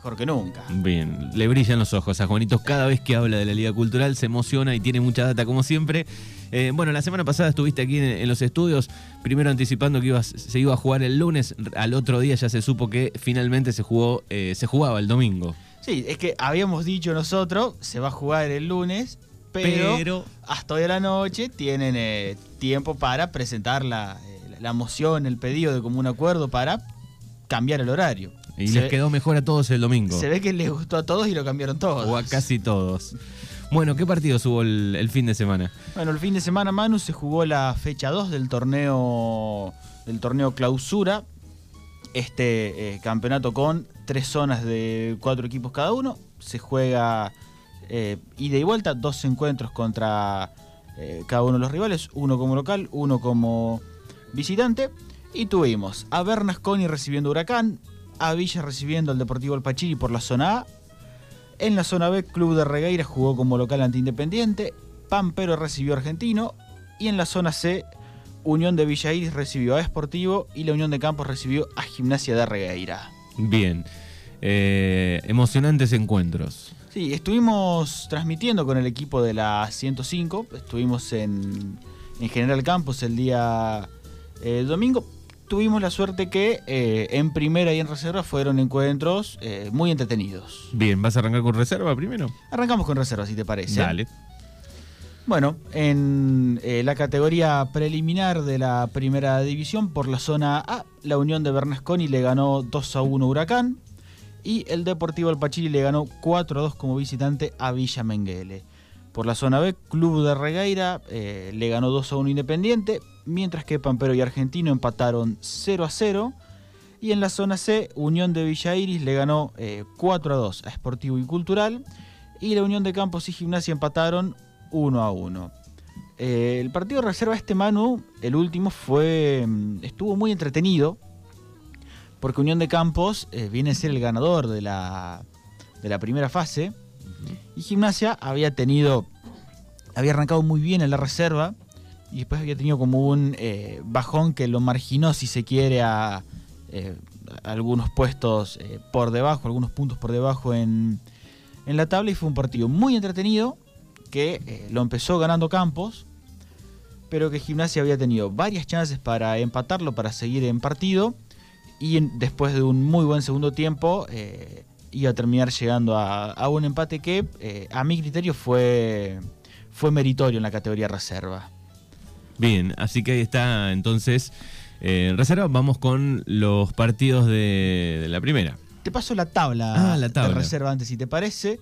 mejor que nunca. Bien, le brillan los ojos a Juanitos cada vez que habla de la Liga Cultural, se emociona y tiene mucha data como siempre. Eh, bueno, la semana pasada estuviste aquí en, los estudios, primero anticipando que se iba a jugar el lunes, al otro día ya se supo que finalmente se jugó, eh, se jugaba el domingo. Sí, es que habíamos dicho nosotros, se va a jugar el lunes, pero, hasta hoy a la noche tienen eh, tiempo para presentar la, la moción, el pedido de común acuerdo para cambiar el horario. Y les quedó mejor a todos el domingo. Se ve que les gustó a todos y lo cambiaron todos. O a casi todos. Bueno, ¿qué partidos hubo el, fin de semana? Bueno, el fin de semana, Manu, se jugó la fecha 2 del torneo, del torneo clausura. Este eh, campeonato con tres zonas de cuatro equipos cada uno. Se juega eh, ida y vuelta, dos encuentros contra eh, cada uno de los rivales, uno como local, uno como visitante. Y tuvimos a Bernasconi recibiendo Huracán, a Villa recibiendo al Deportivo El Pachiri por la zona A. En la zona B, Club de Regueira jugó como local ante Independiente. Pampero recibió a Argentino. Y en la zona C, Unión de Villa Iris recibió a Esportivo y la Unión de Campos recibió a Gimnasia de Regueira. Bien. Eh, emocionantes encuentros. Sí, estuvimos transmitiendo con el equipo de la 105. Estuvimos en, en General Campos el día eh, domingo tuvimos la suerte que eh, en primera y en reserva fueron encuentros eh, muy entretenidos. Bien, ¿vas a arrancar con reserva primero? Arrancamos con reserva, si te parece. Dale. Bueno, en eh, la categoría preliminar de la primera división, por la zona A, la Unión de Bernasconi le ganó 2 a 1 Huracán y el Deportivo Alpachiri le ganó 4 a 2 como visitante a Villa Menguele. Por la zona B, Club de Regueira le ganó 2 a 1 Independiente, mientras que Pampero y Argentino empataron 0 a 0. Y en la zona C, Unión de Villa Iris le ganó 4 eh, a 2 a Sportivo y Cultural. Y la Unión de Campos y Gimnasia empataron 1 a 1. Eh, el partido de reserva este Manu, el último, fue mm, estuvo muy entretenido. Porque Unión de Campos eh, viene a ser el ganador de la primera fase. Y Gimnasia había tenido. Había arrancado muy bien en la reserva y después había tenido como un eh, bajón que lo marginó, si se quiere, a, eh, algunos puestos eh, por debajo, algunos puntos por debajo en, en, la tabla y fue un partido muy entretenido que lo empezó ganando Campos, pero que Gimnasia había tenido varias chances para empatarlo, para seguir en partido y después de un muy buen segundo tiempo iba a terminar llegando a, a un empate que a mi criterio fue, fue meritorio en la categoría reserva. Bien, así que ahí está entonces en reserva. Vamos con los partidos de, la primera. Te paso la tabla, ah, la tabla. de reserva antes, si te parece.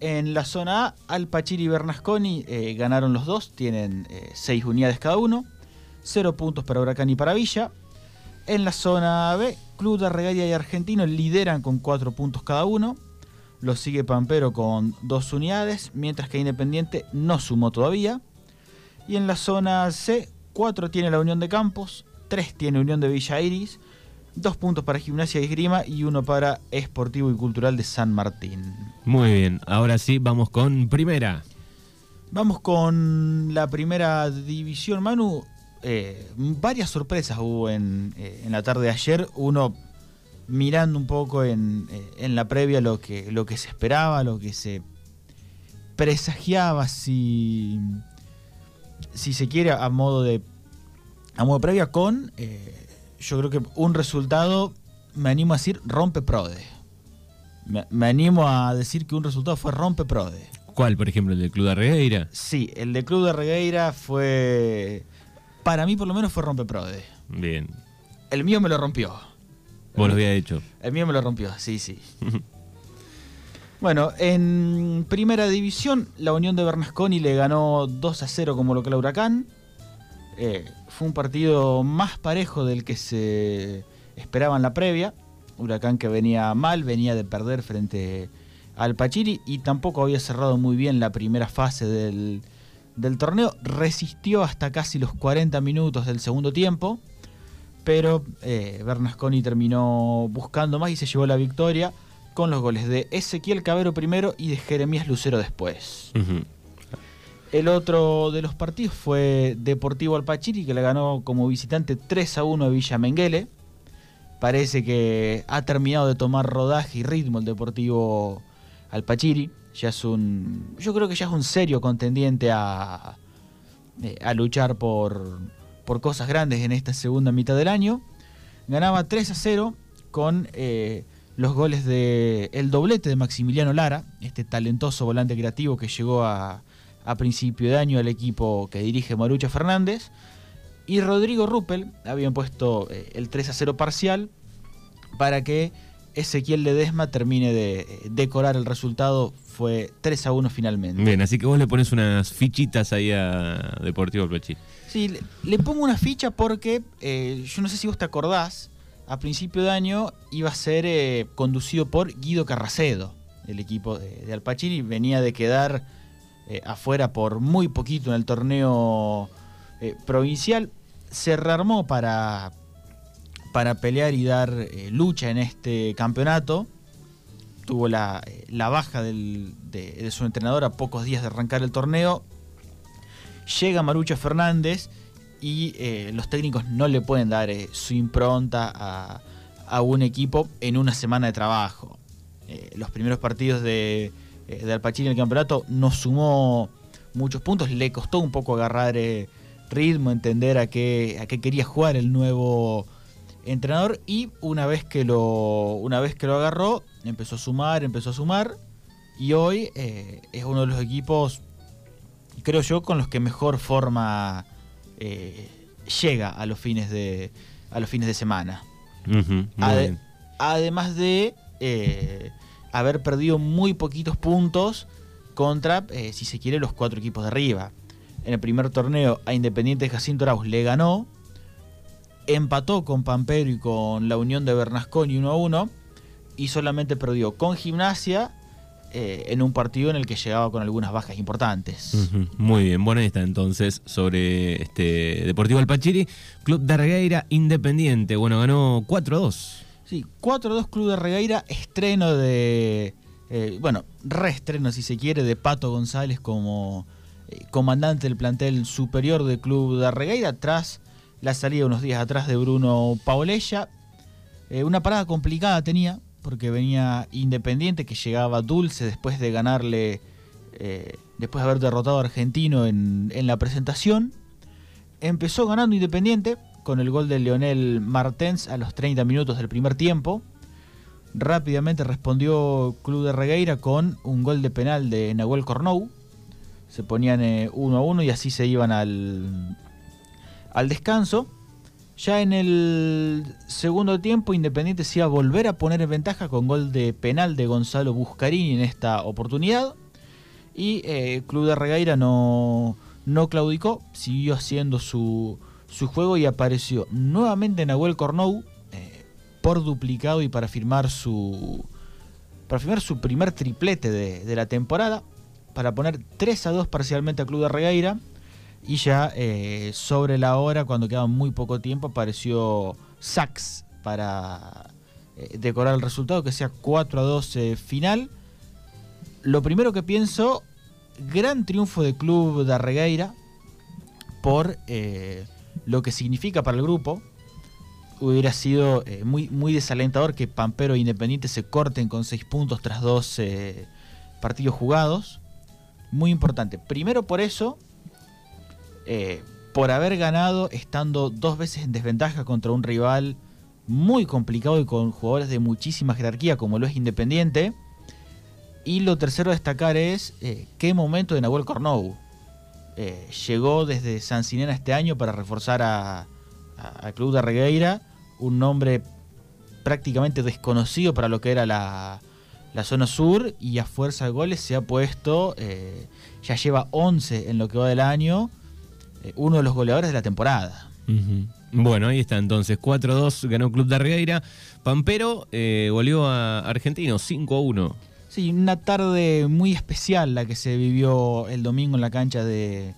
En la zona A, Alpachiri y Bernasconi eh, ganaron los dos, tienen 6 eh, unidades cada uno, 0 puntos para Huracán y para Villa. En la zona B, Club de Regalia y Argentino lideran con 4 puntos cada uno. Lo sigue Pampero con 2 unidades, mientras que Independiente no sumó todavía. Y en la zona C, 4 tiene la Unión de Campos, 3 tiene Unión de Villa Iris, 2 puntos para Gimnasia y Esgrima y 1 para Esportivo y Cultural de San Martín. Muy bien, ahora sí, vamos con primera. Vamos con la primera división, Manu. Eh, varias sorpresas hubo en, eh, en, la tarde de ayer. Uno mirando un poco en, eh, en, la previa lo que, lo que se esperaba, lo que se presagiaba si si se quiere, a modo de, a modo previa con, yo creo que un resultado, me animo a decir, rompe Prode. Me, animo a decir que un resultado fue rompe Prode. ¿Cuál, por ejemplo, el del Club de Regueira? Sí, el del Club de Regueira fue, para mí por lo menos fue rompe Prode. Bien. El mío me lo rompió. Vos lo había hecho. El mío me lo rompió, sí, sí. Bueno, en primera división, la Unión de Bernasconi le ganó 2 a 0 como local a Huracán. Eh, fue un partido más parejo del que se esperaba en la previa. Huracán que venía mal, venía de perder frente al Pachiri y tampoco había cerrado muy bien la primera fase del, torneo. Resistió hasta casi los 40 minutos del segundo tiempo, pero eh, Bernasconi terminó buscando más y se llevó la victoria con los goles de Ezequiel Cabero primero y de Jeremías Lucero después. El otro de los partidos fue Deportivo Alpachiri, que le ganó como visitante 3 a 1 a Villa Menguele. parece que ha terminado de tomar rodaje y ritmo el Deportivo Alpachiri. Ya es un. Yo creo que ya es un serio contendiente a, eh, a luchar por, por cosas grandes en esta segunda mitad del año. Ganaba 3 a 0 con eh, los goles de el doblete de Maximiliano Lara, este talentoso volante creativo que llegó a, a principio de año al equipo que dirige Marucha Fernández. Y Rodrigo Ruppel habían puesto eh, el 3 a 0 parcial para que Ezequiel Ledesma termine de decorar el resultado. Fue 3 a 1 finalmente. Bien, así que vos le pones unas fichitas ahí a Deportivo Plochín. Sí, le, le, pongo una ficha porque eh, yo no sé si vos te acordás, a principio de año iba a ser eh, conducido por Guido Carracedo, el equipo de, de Alpachiri. Venía de quedar eh, afuera por muy poquito en el torneo provincial. Se rearmó para, para pelear y dar lucha en este campeonato tuvo la, la baja de, su entrenador a pocos días de arrancar el torneo. Llega Marucha Fernández y eh, los técnicos no le pueden dar eh, su impronta a, un equipo en una semana de trabajo. Eh, los primeros partidos de, de Alpachín en el campeonato no sumó muchos puntos, le costó un poco agarrar ritmo, entender a qué, a qué quería jugar el nuevo entrenador y una vez que lo una vez que lo agarró empezó a sumar empezó a sumar y hoy eh, es uno de los equipos creo yo con los que mejor forma eh, llega a los fines de a los fines de semana. Uh -huh, además de eh, haber perdido muy poquitos puntos contra si se quiere los cuatro equipos de arriba. En el primer torneo a Independiente Jacinto Arauz le ganó empató con Pampero y con la Unión de Bernasconi 1 a 1 y solamente perdió con Gimnasia eh, en un partido en el que llegaba con algunas bajas importantes. Uh -huh. Muy bien, bueno, ahí está entonces sobre este Deportivo Alpachiri, Club de Regueira Independiente. Bueno, ganó 4 a 2. Sí, 4 a 2 Club de Regueira, estreno de. Eh, bueno, reestreno si se quiere, de Pato González como eh, comandante del plantel superior del Club de Regueira, tras la salida unos días atrás de Bruno Paolella. Una parada complicada tenía, porque venía Independiente, que llegaba dulce después de ganarle, eh, después de haber derrotado a Argentino en, en, la presentación. Empezó ganando Independiente con el gol de Leonel Martens a los 30 minutos del primer tiempo. Rápidamente respondió Club de Regueira con un gol de penal de Nahuel Cornou. Se ponían 1 eh, a 1 y así se iban al, al descanso. Ya en el segundo tiempo, Independiente se iba a volver a poner en ventaja con gol de penal de Gonzalo Buscarini en esta oportunidad. Y eh, Club de Regueira no, no claudicó, siguió haciendo su, su, juego y apareció nuevamente Nahuel Cornou eh, por duplicado y para firmar su, para firmar su primer triplete de, de, la temporada. Para poner 3 a 2 parcialmente a Club de Regueira. Y ya eh, sobre la hora, cuando quedaba muy poco tiempo, apareció Sax para eh, decorar el resultado, que sea 4 a 2 eh, final. Lo primero que pienso, gran triunfo del club de Arregueira por eh, lo que significa para el grupo. Hubiera sido eh, muy, muy desalentador que Pampero e Independiente se corten con 6 puntos tras dos partidos jugados. Muy importante. Primero por eso, eh, por haber ganado estando dos veces en desventaja contra un rival muy complicado y con jugadores de muchísima jerarquía como lo es Independiente. Y lo tercero a destacar es eh, qué momento de Nahuel Cornou. Eh, llegó desde San Sinena este año para reforzar a, Club de Regueira, un nombre prácticamente desconocido para lo que era la, la zona sur y a fuerza de goles se ha puesto, ya lleva 11 en lo que va del año, uno de los goleadores de la temporada. Uh -huh. Bueno, ahí está entonces, 4-2 ganó Club de Regueira, Pampero eh, goleó a Argentino 5-1. Sí, una tarde muy especial la que se vivió el domingo en la cancha de,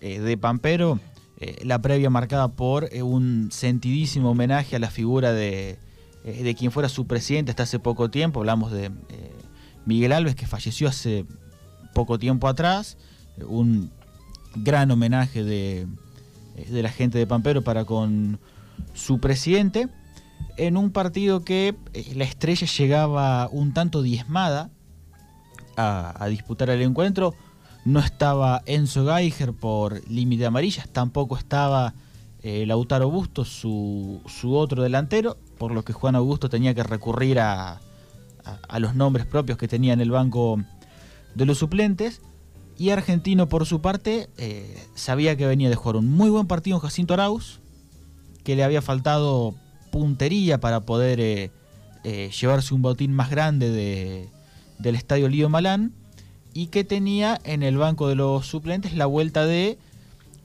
eh, de Pampero. Eh, la previa marcada por eh, un sentidísimo homenaje a la figura de, eh, de, quien fuera su presidente hasta hace poco tiempo. Hablamos de Miguel Alves, que falleció hace poco tiempo atrás. un gran homenaje de, de, la gente de Pampero para con su presidente. en un partido que eh, la estrella llegaba un tanto diezmada a, disputar el encuentro. No estaba Enzo Geiger por límite amarillas, tampoco estaba eh, Lautaro Augusto, su, su, otro delantero, por lo que Juan Augusto tenía que recurrir a, a, los nombres propios que tenía en el banco de los suplentes. Y Argentino, por su parte, eh, sabía que venía de jugar un muy buen partido en Jacinto Arauz, que le había faltado puntería para poder eh, eh, llevarse un botín más grande de, del estadio Lío Malán, y que tenía en el banco de los suplentes la vuelta de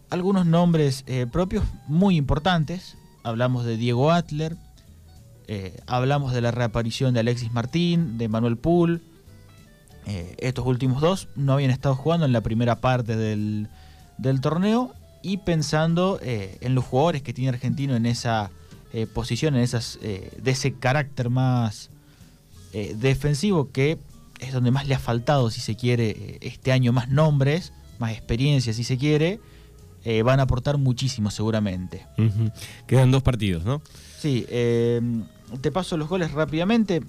algunos nombres propios muy importantes. Hablamos de Diego Atler, hablamos de la reaparición de Alexis Martín, de Manuel Pool, eh, estos últimos dos no habían estado jugando en la primera parte del, torneo y pensando eh, en los jugadores que tiene Argentino en esa eh, posición, en esas, de ese carácter más defensivo que es donde más le ha faltado, si se quiere, este año más nombres, más experiencia, si se quiere, van a aportar muchísimo seguramente. Quedan dos partidos, ¿no? Sí, te paso los goles rápidamente.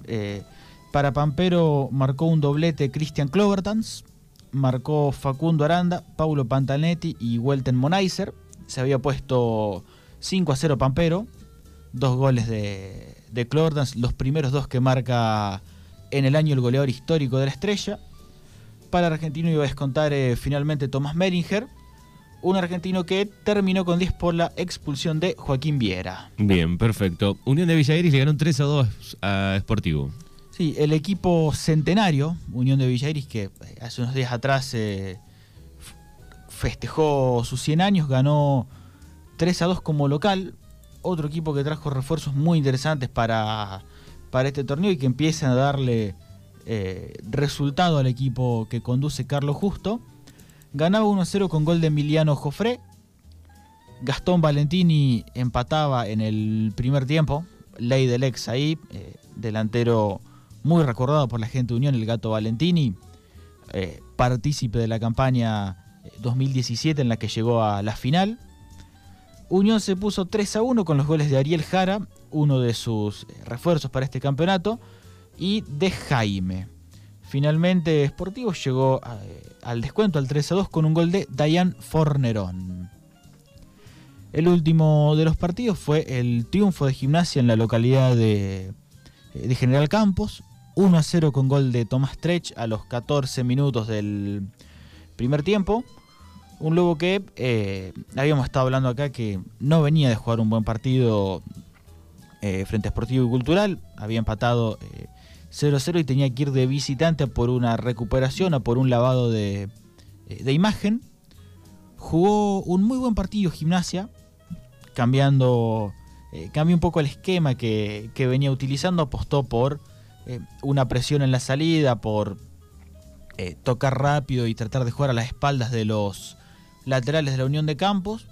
Para Pampero marcó un doblete Christian Clovertans, marcó Facundo Aranda, Paulo Pantanetti y Welten Monaiser. Se había puesto 5 a 0 Pampero, dos goles de, de los primeros dos que marca en el año el goleador histórico de la estrella. Para Argentino iba a descontar eh, finalmente Tomás Meringer, un argentino que terminó con 10 por la expulsión de Joaquín Viera. Bien, perfecto. Unión de Villairis le ganó 3 a 2 a Sportivo. El equipo centenario, Unión de Villairis, que eh, hace unos días atrás eh, festejó sus 100 años, ganó 3 a 2 como local. Otro equipo que trajo refuerzos muy interesantes para, para este torneo y que empiezan a darle eh, resultado al equipo que conduce Carlos Justo. Ganaba 1 a 0 con gol de Emiliano Jofré. Gastón Valentini empataba en el primer tiempo. Ley del ex ahí, delantero muy recordado por la gente de Unión, el gato Valentini, eh, partícipe de la campaña 2017 eh, en la que llegó a la final. Unión se puso 3 a 1 con los goles de Ariel Jara, uno de sus eh, refuerzos para este campeonato, y de Jaime. Finalmente Sportivo llegó al descuento al 3 a 2 con un gol de Dayan Fornerón. El último de los partidos fue el triunfo de Gimnasia en la localidad de General Campos, 1 a 0 con gol de Tomás Trech a los 14 minutos del primer tiempo. Un Lobo que eh, habíamos estado hablando acá que no venía de jugar un buen partido eh, frente a Sportivo y Cultural. Había empatado 0-0 eh, y tenía que ir de visitante por una recuperación o por un lavado de, imagen. Jugó un muy buen partido Gimnasia, cambiando, cambió un poco el esquema que, que venía utilizando, apostó por eh, una presión en la salida, por eh, tocar rápido y tratar de jugar a las espaldas de los laterales de la Unión de Campos.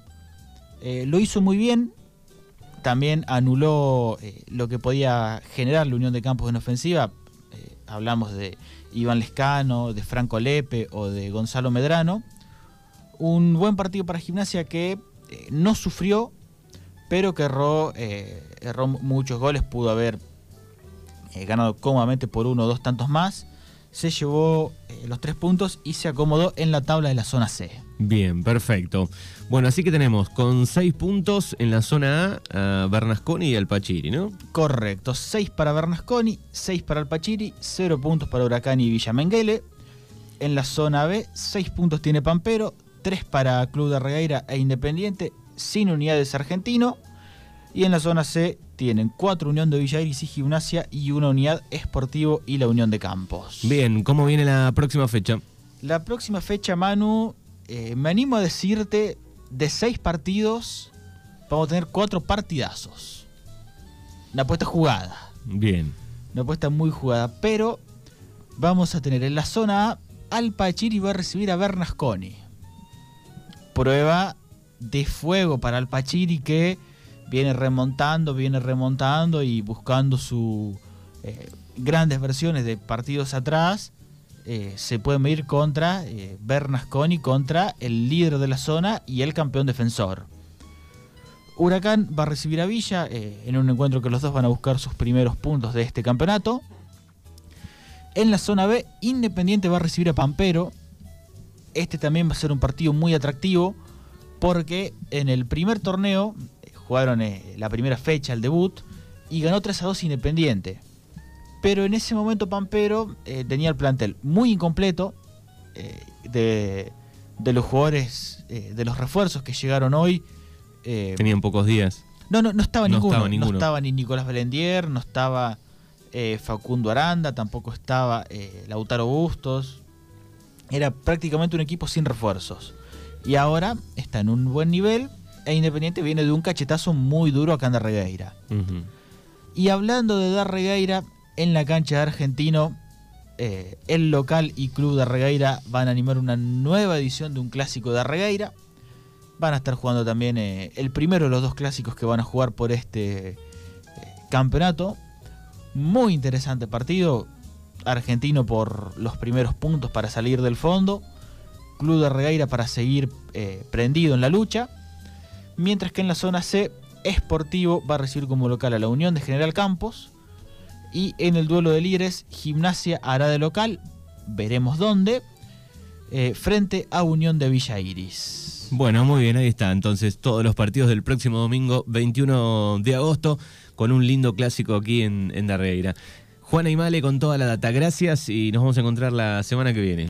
Eh, lo hizo muy bien, también anuló lo que podía generar la Unión de Campos en ofensiva. hablamos de Iván Lescano, de Franco Lepe o de Gonzalo Medrano. Un buen partido para Gimnasia que no sufrió, pero que erró, erró muchos goles, pudo haber eh, ganado cómodamente por uno o dos tantos más, se llevó eh, los tres puntos y se acomodó en la tabla de la zona C. Bien, perfecto. Bueno, así que tenemos con seis puntos en la zona A, Bernasconi y Alpachiri, ¿no? Correcto, seis para Bernasconi, seis para Alpachiri, cero puntos para Huracán y Villa Menguele. En la zona B, seis puntos tiene Pampero, tres para Club de Regueira e Independiente, sin unidades argentino. Y en la zona C, tienen cuatro Unión de Villairis y Gimnasia y una unidad Esportivo y la Unión de Campos. Bien, ¿cómo viene la próxima fecha? La próxima fecha, Manu, eh, me animo a decirte, de seis partidos, vamos a tener cuatro partidazos. Una apuesta jugada. Bien. Una apuesta muy jugada, pero vamos a tener en la zona A, Alpachiri va a recibir a Bernasconi. Prueba de fuego para Alpachiri que viene remontando, viene remontando y buscando sus eh, grandes versiones de partidos atrás. Eh, se puede medir contra eh, Bernasconi, contra el líder de la zona y el campeón defensor. Huracán va a recibir a Villa en un encuentro que los dos van a buscar sus primeros puntos de este campeonato. En la zona B, Independiente va a recibir a Pampero. Este también va a ser un partido muy atractivo porque en el primer torneo jugaron eh, la primera fecha, el debut, y ganó 3 a 2 Independiente. Pero en ese momento Pampero tenía el plantel muy incompleto de, de, los jugadores, de los refuerzos que llegaron hoy eh, Tenían pocos días. No, no, no estaba, ninguno. No estaba ni Nicolás Belendier, no estaba eh, Facundo Aranda, tampoco estaba eh, Lautaro Bustos. Era prácticamente un equipo sin refuerzos. Y ahora está en un buen nivel e Independiente viene de un cachetazo muy duro acá en Darregueira. Y hablando de Darregueira, en la cancha de Argentino, el local y club de Darregueira van a animar una nueva edición de un clásico de Darregueira. Van a estar jugando también eh, el primero de los dos clásicos que van a jugar por este eh, campeonato. Muy interesante partido. Argentino por los primeros puntos para salir del fondo. Club de Regueira para seguir eh, prendido en la lucha. Mientras que en la zona C, Esportivo va a recibir como local a la Unión de General Campos. Y en el duelo de líderes, Gimnasia hará de local. Veremos dónde. frente a Unión de Villa Iris. Bueno, muy bien, ahí está. Entonces, todos los partidos del próximo domingo, 21 de agosto, con un lindo clásico aquí en, en Darreira. Juana y con toda la data. Gracias y nos vamos a encontrar la semana que viene.